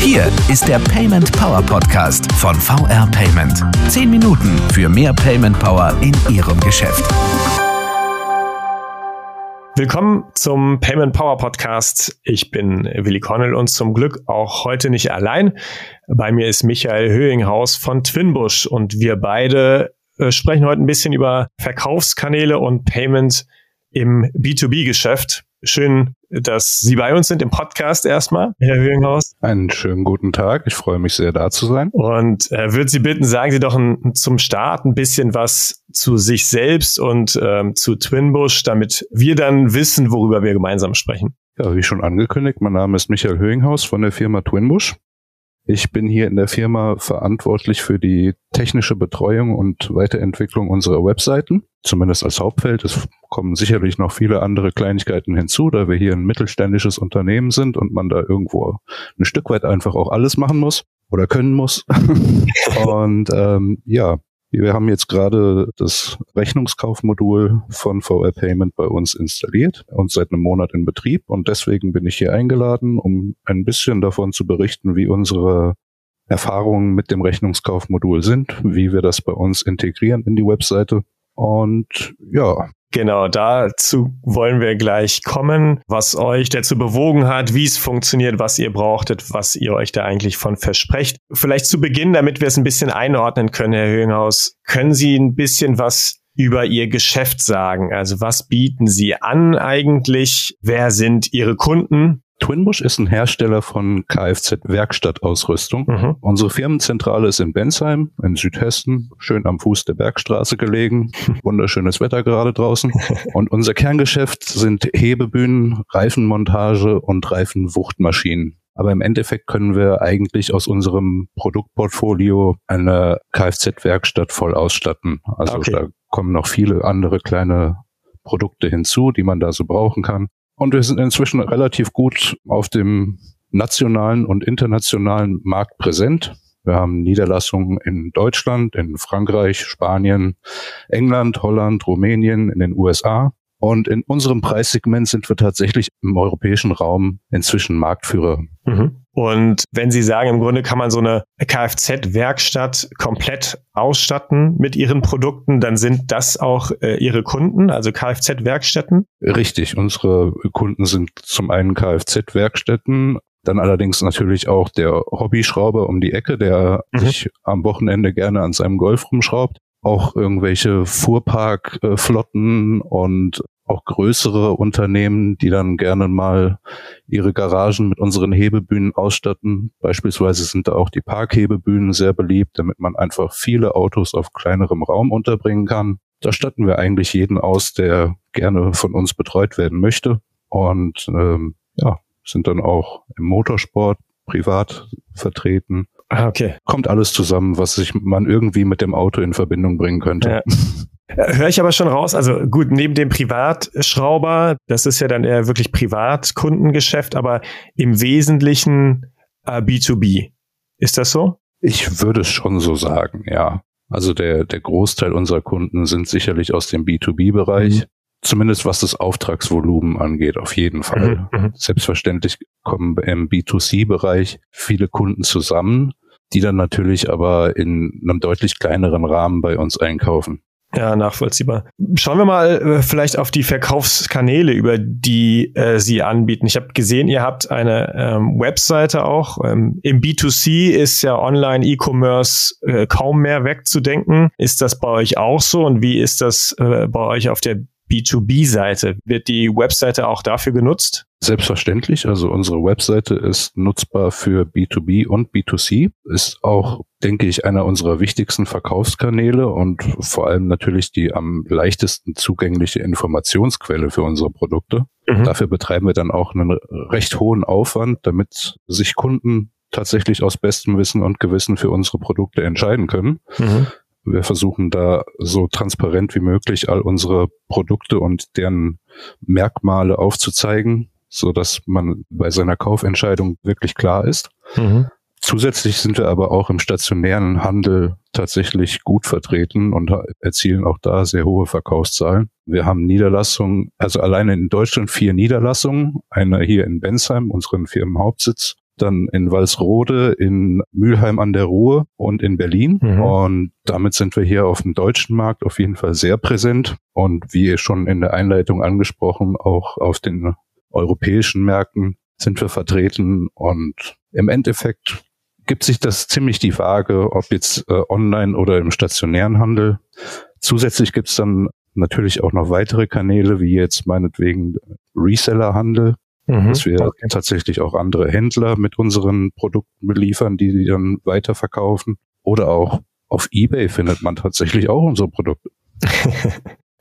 Hier ist der Payment Power Podcast von VR Payment. Zehn Minuten für mehr Payment Power in Ihrem Geschäft. Willkommen zum Payment Power Podcast. Ich bin Willi Cornell und zum Glück auch heute nicht allein. Bei mir ist Michael Höhinghaus von Twinbush und wir beide äh, sprechen heute ein bisschen über Verkaufskanäle und Payment im B2B-Geschäft. Schön, dass Sie bei uns sind im Podcast erstmal, Herr Höhinghaus. Einen schönen guten Tag. Ich freue mich sehr, da zu sein. Und äh, würde Sie bitten, sagen Sie doch ein, zum Start ein bisschen was zu sich selbst und ähm, zu Twinbush, damit wir dann wissen, worüber wir gemeinsam sprechen. Ja, wie schon angekündigt, mein Name ist Michael Höhinghaus von der Firma Twinbush. Ich bin hier in der Firma verantwortlich für die technische Betreuung und Weiterentwicklung unserer Webseiten, zumindest als Hauptfeld. Es kommen sicherlich noch viele andere Kleinigkeiten hinzu, da wir hier ein mittelständisches Unternehmen sind und man da irgendwo ein Stück weit einfach auch alles machen muss oder können muss. und ähm, ja, wir haben jetzt gerade das Rechnungskaufmodul von VR Payment bei uns installiert und seit einem Monat in Betrieb. Und deswegen bin ich hier eingeladen, um ein bisschen davon zu berichten, wie unsere Erfahrungen mit dem Rechnungskaufmodul sind, wie wir das bei uns integrieren in die Webseite. Und ja, Genau, dazu wollen wir gleich kommen, was euch dazu bewogen hat, wie es funktioniert, was ihr brauchtet, was ihr euch da eigentlich von versprecht. Vielleicht zu Beginn, damit wir es ein bisschen einordnen können, Herr Höhenhaus, können Sie ein bisschen was über Ihr Geschäft sagen? Also was bieten Sie an eigentlich? Wer sind Ihre Kunden? Twinbush ist ein Hersteller von Kfz-Werkstattausrüstung. Mhm. Unsere Firmenzentrale ist in Bensheim in Südhessen, schön am Fuß der Bergstraße gelegen. Wunderschönes Wetter gerade draußen. Und unser Kerngeschäft sind Hebebühnen, Reifenmontage und Reifenwuchtmaschinen. Aber im Endeffekt können wir eigentlich aus unserem Produktportfolio eine Kfz-Werkstatt voll ausstatten. Also okay. da kommen noch viele andere kleine Produkte hinzu, die man da so brauchen kann. Und wir sind inzwischen relativ gut auf dem nationalen und internationalen Markt präsent. Wir haben Niederlassungen in Deutschland, in Frankreich, Spanien, England, Holland, Rumänien, in den USA. Und in unserem Preissegment sind wir tatsächlich im europäischen Raum inzwischen Marktführer. Mhm. Und wenn Sie sagen, im Grunde kann man so eine Kfz-Werkstatt komplett ausstatten mit Ihren Produkten, dann sind das auch äh, Ihre Kunden, also Kfz-Werkstätten? Richtig. Unsere Kunden sind zum einen Kfz-Werkstätten, dann allerdings natürlich auch der Hobbyschrauber um die Ecke, der mhm. sich am Wochenende gerne an seinem Golf rumschraubt auch irgendwelche Fuhrparkflotten und auch größere Unternehmen, die dann gerne mal ihre Garagen mit unseren Hebebühnen ausstatten. Beispielsweise sind da auch die Parkhebebühnen sehr beliebt, damit man einfach viele Autos auf kleinerem Raum unterbringen kann. Da statten wir eigentlich jeden aus, der gerne von uns betreut werden möchte. Und ähm, ja, sind dann auch im Motorsport privat vertreten Ah, okay. Kommt alles zusammen, was sich man irgendwie mit dem Auto in Verbindung bringen könnte. Ja. Höre ich aber schon raus, also gut, neben dem Privatschrauber, das ist ja dann eher wirklich Privatkundengeschäft, aber im Wesentlichen äh, B2B. Ist das so? Ich würde es schon so sagen, ja. Also der, der Großteil unserer Kunden sind sicherlich aus dem B2B-Bereich. Mhm. Zumindest was das Auftragsvolumen angeht, auf jeden Fall. Mhm, mhm. Selbstverständlich kommen im B2C-Bereich viele Kunden zusammen, die dann natürlich aber in einem deutlich kleineren Rahmen bei uns einkaufen. Ja, nachvollziehbar. Schauen wir mal äh, vielleicht auf die Verkaufskanäle, über die äh, Sie anbieten. Ich habe gesehen, ihr habt eine ähm, Webseite auch. Ähm, Im B2C ist ja Online-E-Commerce äh, kaum mehr wegzudenken. Ist das bei euch auch so? Und wie ist das äh, bei euch auf der B2B-Seite. Wird die Webseite auch dafür genutzt? Selbstverständlich. Also unsere Webseite ist nutzbar für B2B und B2C. Ist auch, denke ich, einer unserer wichtigsten Verkaufskanäle und vor allem natürlich die am leichtesten zugängliche Informationsquelle für unsere Produkte. Mhm. Dafür betreiben wir dann auch einen recht hohen Aufwand, damit sich Kunden tatsächlich aus bestem Wissen und Gewissen für unsere Produkte entscheiden können. Mhm. Wir versuchen da so transparent wie möglich all unsere Produkte und deren Merkmale aufzuzeigen, so dass man bei seiner Kaufentscheidung wirklich klar ist. Mhm. Zusätzlich sind wir aber auch im stationären Handel tatsächlich gut vertreten und erzielen auch da sehr hohe Verkaufszahlen. Wir haben Niederlassungen, also alleine in Deutschland vier Niederlassungen, eine hier in Bensheim, unseren Firmenhauptsitz, dann in Walsrode, in Mülheim an der Ruhr und in Berlin. Mhm. Und damit sind wir hier auf dem deutschen Markt auf jeden Fall sehr präsent. Und wie schon in der Einleitung angesprochen, auch auf den europäischen Märkten sind wir vertreten. Und im Endeffekt gibt sich das ziemlich die Waage, ob jetzt äh, online oder im stationären Handel. Zusätzlich gibt es dann natürlich auch noch weitere Kanäle, wie jetzt meinetwegen Resellerhandel, mhm, dass wir okay. tatsächlich auch andere Händler mit unseren Produkten beliefern, die die dann weiterverkaufen. Oder auch auf eBay findet man tatsächlich auch unsere Produkte.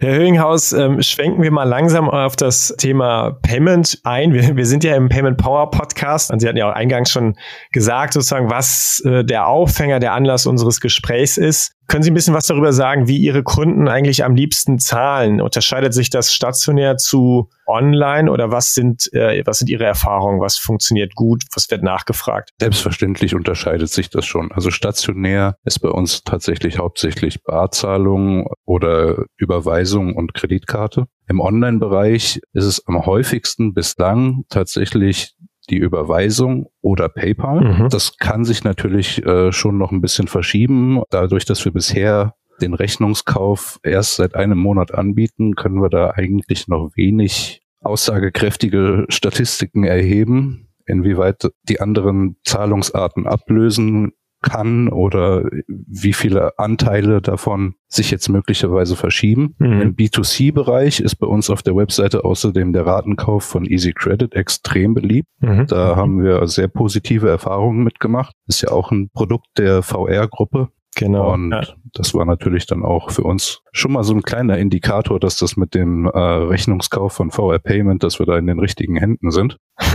Herr Höhinghaus, ähm, schwenken wir mal langsam auf das Thema Payment ein. Wir, wir sind ja im Payment Power Podcast und Sie hatten ja auch eingangs schon gesagt, sozusagen, was äh, der Aufhänger, der Anlass unseres Gesprächs ist. Können Sie ein bisschen was darüber sagen, wie Ihre Kunden eigentlich am liebsten zahlen? Unterscheidet sich das stationär zu online oder was sind, äh, was sind Ihre Erfahrungen? Was funktioniert gut? Was wird nachgefragt? Selbstverständlich unterscheidet sich das schon. Also stationär ist bei uns tatsächlich hauptsächlich Barzahlung oder Überweisung und Kreditkarte. Im Online-Bereich ist es am häufigsten bislang tatsächlich die Überweisung oder PayPal. Mhm. Das kann sich natürlich äh, schon noch ein bisschen verschieben. Dadurch, dass wir bisher den Rechnungskauf erst seit einem Monat anbieten, können wir da eigentlich noch wenig aussagekräftige Statistiken erheben, inwieweit die anderen Zahlungsarten ablösen kann oder wie viele Anteile davon sich jetzt möglicherweise verschieben. Mhm. Im B2C-Bereich ist bei uns auf der Webseite außerdem der Ratenkauf von Easy Credit extrem beliebt. Mhm. Da haben wir sehr positive Erfahrungen mitgemacht. Ist ja auch ein Produkt der VR-Gruppe. Genau. Und ja. das war natürlich dann auch für uns schon mal so ein kleiner Indikator, dass das mit dem äh, Rechnungskauf von VR Payment, dass wir da in den richtigen Händen sind.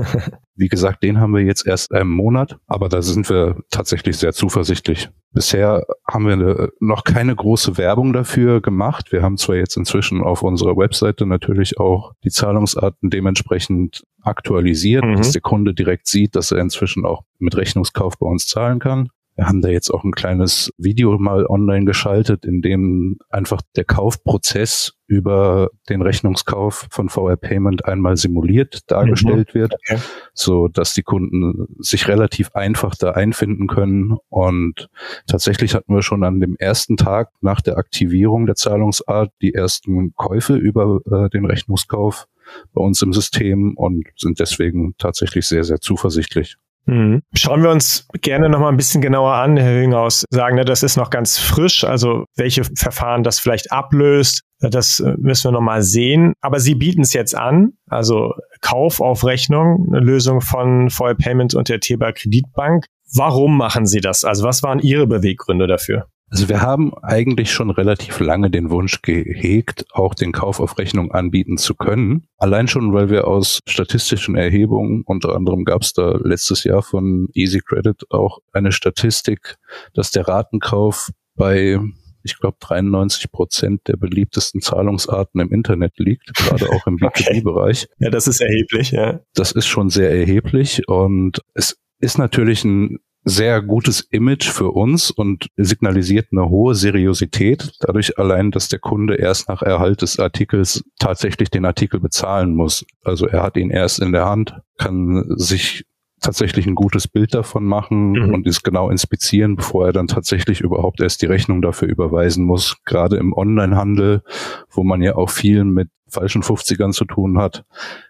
Wie gesagt, den haben wir jetzt erst einen Monat, aber da sind wir tatsächlich sehr zuversichtlich. Bisher haben wir noch keine große Werbung dafür gemacht. Wir haben zwar jetzt inzwischen auf unserer Webseite natürlich auch die Zahlungsarten dementsprechend aktualisiert, mhm. dass der Kunde direkt sieht, dass er inzwischen auch mit Rechnungskauf bei uns zahlen kann. Wir haben da jetzt auch ein kleines Video mal online geschaltet, in dem einfach der Kaufprozess über den Rechnungskauf von VR Payment einmal simuliert dargestellt mhm. wird, okay. so dass die Kunden sich relativ einfach da einfinden können. Und tatsächlich hatten wir schon an dem ersten Tag nach der Aktivierung der Zahlungsart die ersten Käufe über äh, den Rechnungskauf bei uns im System und sind deswegen tatsächlich sehr, sehr zuversichtlich. Mhm. Schauen wir uns gerne noch mal ein bisschen genauer an, Herr Hünghaus. Sagen, ne, das ist noch ganz frisch, also welche Verfahren das vielleicht ablöst, das äh, müssen wir noch mal sehen. Aber Sie bieten es jetzt an, also Kauf auf Rechnung, eine Lösung von Voll Payments und der Teber Kreditbank. Warum machen Sie das? Also was waren Ihre Beweggründe dafür? Also wir haben eigentlich schon relativ lange den Wunsch gehegt, auch den Kauf auf Rechnung anbieten zu können. Allein schon, weil wir aus statistischen Erhebungen, unter anderem gab es da letztes Jahr von Easy Credit auch eine Statistik, dass der Ratenkauf bei ich glaube, 93 Prozent der beliebtesten Zahlungsarten im Internet liegt, gerade auch im B2B-Bereich. Okay. Ja, das ist erheblich, ja. Das ist schon sehr erheblich und es ist natürlich ein sehr gutes Image für uns und signalisiert eine hohe Seriosität. Dadurch allein, dass der Kunde erst nach Erhalt des Artikels tatsächlich den Artikel bezahlen muss. Also er hat ihn erst in der Hand, kann sich tatsächlich ein gutes Bild davon machen mhm. und es genau inspizieren, bevor er dann tatsächlich überhaupt erst die Rechnung dafür überweisen muss. Gerade im Onlinehandel, wo man ja auch viel mit falschen 50ern zu tun hat,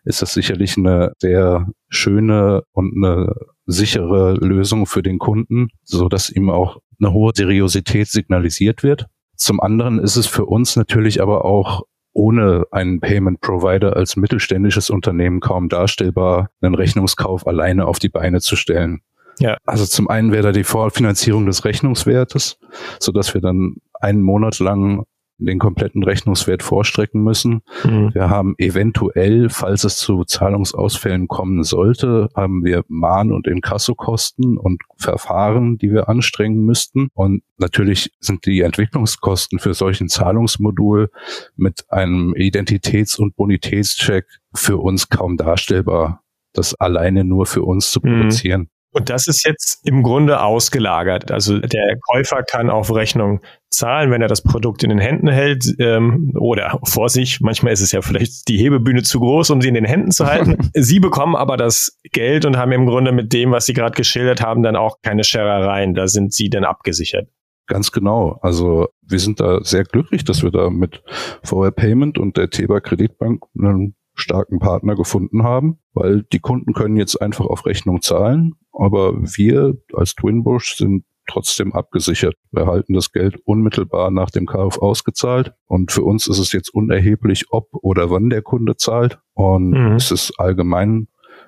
ist das sicherlich eine sehr schöne und eine sichere Lösung für den Kunden, so dass ihm auch eine hohe Seriosität signalisiert wird. Zum anderen ist es für uns natürlich aber auch ohne einen Payment Provider als mittelständisches Unternehmen kaum darstellbar, einen Rechnungskauf alleine auf die Beine zu stellen. Ja. Also zum einen wäre da die Vorfinanzierung des Rechnungswertes, so dass wir dann einen Monat lang den kompletten Rechnungswert vorstrecken müssen. Mhm. Wir haben eventuell, falls es zu Zahlungsausfällen kommen sollte, haben wir Mahn- und Inkassokosten und Verfahren, die wir anstrengen müssten. Und natürlich sind die Entwicklungskosten für solchen Zahlungsmodul mit einem Identitäts- und Bonitätscheck für uns kaum darstellbar, das alleine nur für uns zu mhm. produzieren. Und das ist jetzt im Grunde ausgelagert. Also der Käufer kann auf Rechnung zahlen, wenn er das Produkt in den Händen hält ähm, oder vor sich. Manchmal ist es ja vielleicht die Hebebühne zu groß, um sie in den Händen zu halten. sie bekommen aber das Geld und haben im Grunde mit dem, was Sie gerade geschildert haben, dann auch keine Scherereien. Da sind Sie dann abgesichert. Ganz genau. Also wir sind da sehr glücklich, dass wir da mit VR Payment und der Teba Kreditbank einen starken Partner gefunden haben, weil die Kunden können jetzt einfach auf Rechnung zahlen, aber wir als Twinbush sind trotzdem abgesichert. Wir erhalten das Geld unmittelbar nach dem Kauf ausgezahlt und für uns ist es jetzt unerheblich, ob oder wann der Kunde zahlt und mhm. es ist allgemein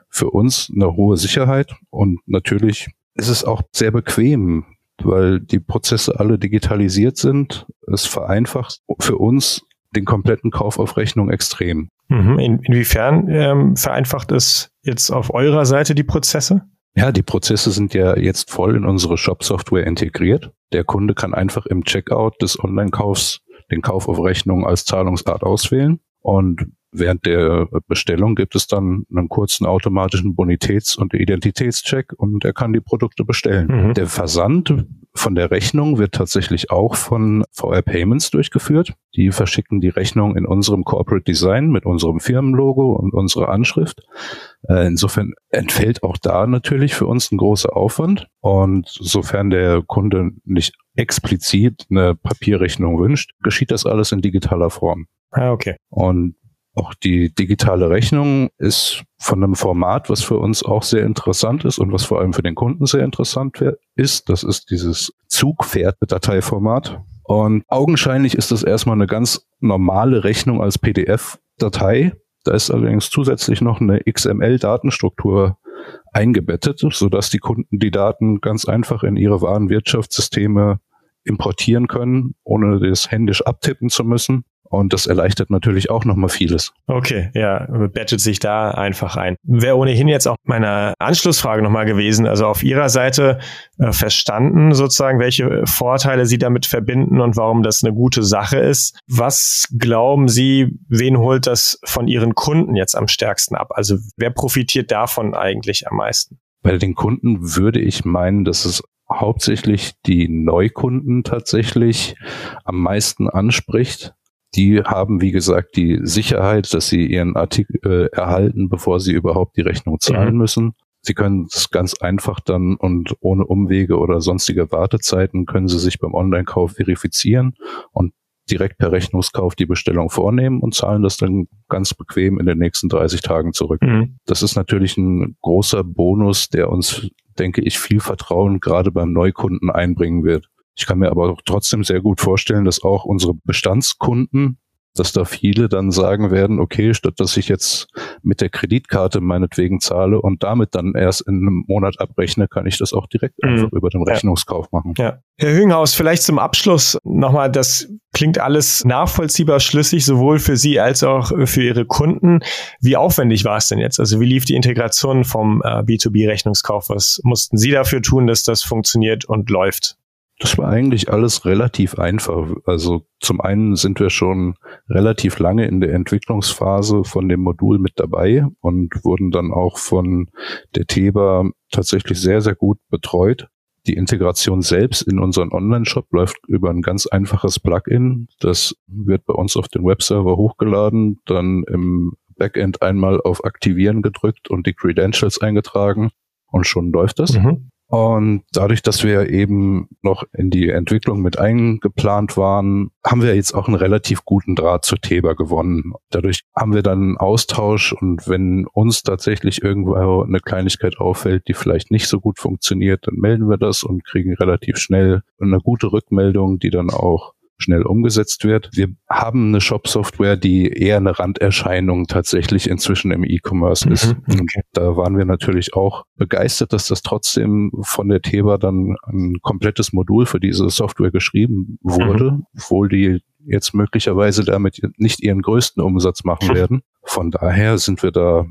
für uns eine hohe Sicherheit und natürlich ist es auch sehr bequem, weil die Prozesse alle digitalisiert sind. Es vereinfacht für uns den kompletten Kauf auf Rechnung extrem. Mhm. In, inwiefern ähm, vereinfacht es jetzt auf eurer Seite die Prozesse? Ja, die Prozesse sind ja jetzt voll in unsere Shop-Software integriert. Der Kunde kann einfach im Checkout des Online-Kaufs den Kauf auf Rechnung als Zahlungsart auswählen. Und während der Bestellung gibt es dann einen kurzen automatischen Bonitäts- und Identitätscheck und er kann die Produkte bestellen. Mhm. Der Versand von der Rechnung wird tatsächlich auch von VR Payments durchgeführt. Die verschicken die Rechnung in unserem Corporate Design mit unserem Firmenlogo und unserer Anschrift. Äh, insofern entfällt auch da natürlich für uns ein großer Aufwand. Und sofern der Kunde nicht explizit eine Papierrechnung wünscht, geschieht das alles in digitaler Form. Ah, okay. Und auch die digitale Rechnung ist von einem Format, was für uns auch sehr interessant ist und was vor allem für den Kunden sehr interessant ist. Das ist dieses Zugpferd-Dateiformat. Und augenscheinlich ist das erstmal eine ganz normale Rechnung als PDF-Datei. Da ist allerdings zusätzlich noch eine XML-Datenstruktur eingebettet, sodass die Kunden die Daten ganz einfach in ihre Warenwirtschaftssysteme importieren können, ohne das händisch abtippen zu müssen. Und das erleichtert natürlich auch nochmal vieles. Okay, ja, bettet sich da einfach ein. Wäre ohnehin jetzt auch meine Anschlussfrage nochmal gewesen. Also auf Ihrer Seite äh, verstanden sozusagen, welche Vorteile Sie damit verbinden und warum das eine gute Sache ist. Was glauben Sie, wen holt das von Ihren Kunden jetzt am stärksten ab? Also wer profitiert davon eigentlich am meisten? Bei den Kunden würde ich meinen, dass es hauptsächlich die Neukunden tatsächlich am meisten anspricht, die haben, wie gesagt, die Sicherheit, dass sie ihren Artikel äh, erhalten, bevor sie überhaupt die Rechnung zahlen mhm. müssen. Sie können es ganz einfach dann und ohne Umwege oder sonstige Wartezeiten können Sie sich beim Online-Kauf verifizieren und direkt per Rechnungskauf die Bestellung vornehmen und zahlen das dann ganz bequem in den nächsten 30 Tagen zurück. Mhm. Das ist natürlich ein großer Bonus, der uns, denke ich, viel Vertrauen gerade beim Neukunden einbringen wird. Ich kann mir aber trotzdem sehr gut vorstellen, dass auch unsere Bestandskunden, dass da viele dann sagen werden, okay, statt dass ich jetzt mit der Kreditkarte meinetwegen zahle und damit dann erst in einem Monat abrechne, kann ich das auch direkt mhm. einfach über den Rechnungskauf ja. machen. Ja. Herr Hünghaus, vielleicht zum Abschluss nochmal, das klingt alles nachvollziehbar schlüssig, sowohl für Sie als auch für Ihre Kunden. Wie aufwendig war es denn jetzt? Also wie lief die Integration vom äh, B2B-Rechnungskauf? Was mussten Sie dafür tun, dass das funktioniert und läuft? Das war eigentlich alles relativ einfach. Also zum einen sind wir schon relativ lange in der Entwicklungsphase von dem Modul mit dabei und wurden dann auch von der TEBA tatsächlich sehr, sehr gut betreut. Die Integration selbst in unseren Online-Shop läuft über ein ganz einfaches Plugin. Das wird bei uns auf den Webserver hochgeladen, dann im Backend einmal auf Aktivieren gedrückt und die Credentials eingetragen und schon läuft das. Mhm. Und dadurch, dass wir eben noch in die Entwicklung mit eingeplant waren, haben wir jetzt auch einen relativ guten Draht zur Theba gewonnen. Dadurch haben wir dann einen Austausch und wenn uns tatsächlich irgendwo eine Kleinigkeit auffällt, die vielleicht nicht so gut funktioniert, dann melden wir das und kriegen relativ schnell eine gute Rückmeldung, die dann auch schnell umgesetzt wird. Wir haben eine Shop-Software, die eher eine Randerscheinung tatsächlich inzwischen im E-Commerce mhm, ist. Okay. Da waren wir natürlich auch begeistert, dass das trotzdem von der Teba dann ein komplettes Modul für diese Software geschrieben wurde, mhm. obwohl die jetzt möglicherweise damit nicht ihren größten Umsatz machen werden. Von daher sind wir da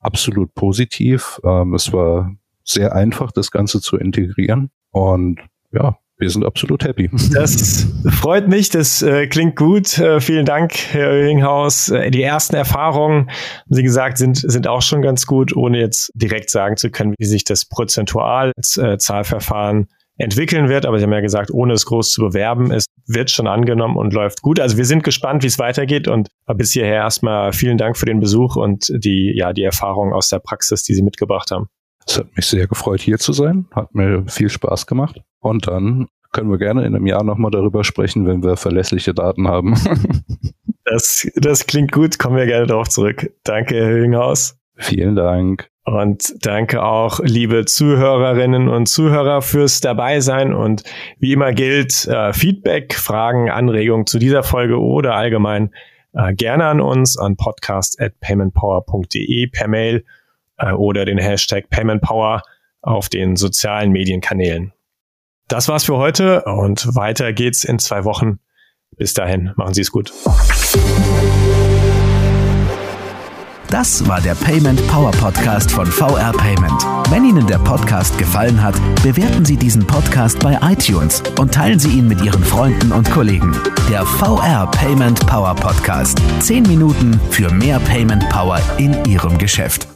absolut positiv. Ähm, es war sehr einfach, das Ganze zu integrieren. Und ja, wir sind absolut happy. Das freut mich, das äh, klingt gut. Äh, vielen Dank, Herr Oehinghaus. Äh, die ersten Erfahrungen, haben Sie gesagt, sind, sind auch schon ganz gut, ohne jetzt direkt sagen zu können, wie sich das prozentual als äh, Zahlverfahren entwickeln wird. Aber Sie haben ja gesagt, ohne es groß zu bewerben, es wird schon angenommen und läuft gut. Also wir sind gespannt, wie es weitergeht und bis hierher erstmal vielen Dank für den Besuch und die, ja, die Erfahrungen aus der Praxis, die Sie mitgebracht haben. Es hat mich sehr gefreut, hier zu sein. Hat mir viel Spaß gemacht. Und dann können wir gerne in einem Jahr nochmal darüber sprechen, wenn wir verlässliche Daten haben. das, das klingt gut. Kommen wir gerne darauf zurück. Danke, Herr Hünghaus. Vielen Dank. Und danke auch, liebe Zuhörerinnen und Zuhörer, fürs Dabeisein. Und wie immer gilt, äh, Feedback, Fragen, Anregungen zu dieser Folge oder allgemein äh, gerne an uns an podcast.paymentpower.de per Mail äh, oder den Hashtag PaymentPower auf den sozialen Medienkanälen. Das war's für heute und weiter geht's in zwei Wochen. Bis dahin, machen Sie es gut. Das war der Payment Power Podcast von VR Payment. Wenn Ihnen der Podcast gefallen hat, bewerten Sie diesen Podcast bei iTunes und teilen Sie ihn mit Ihren Freunden und Kollegen. Der VR Payment Power Podcast. Zehn Minuten für mehr Payment Power in Ihrem Geschäft.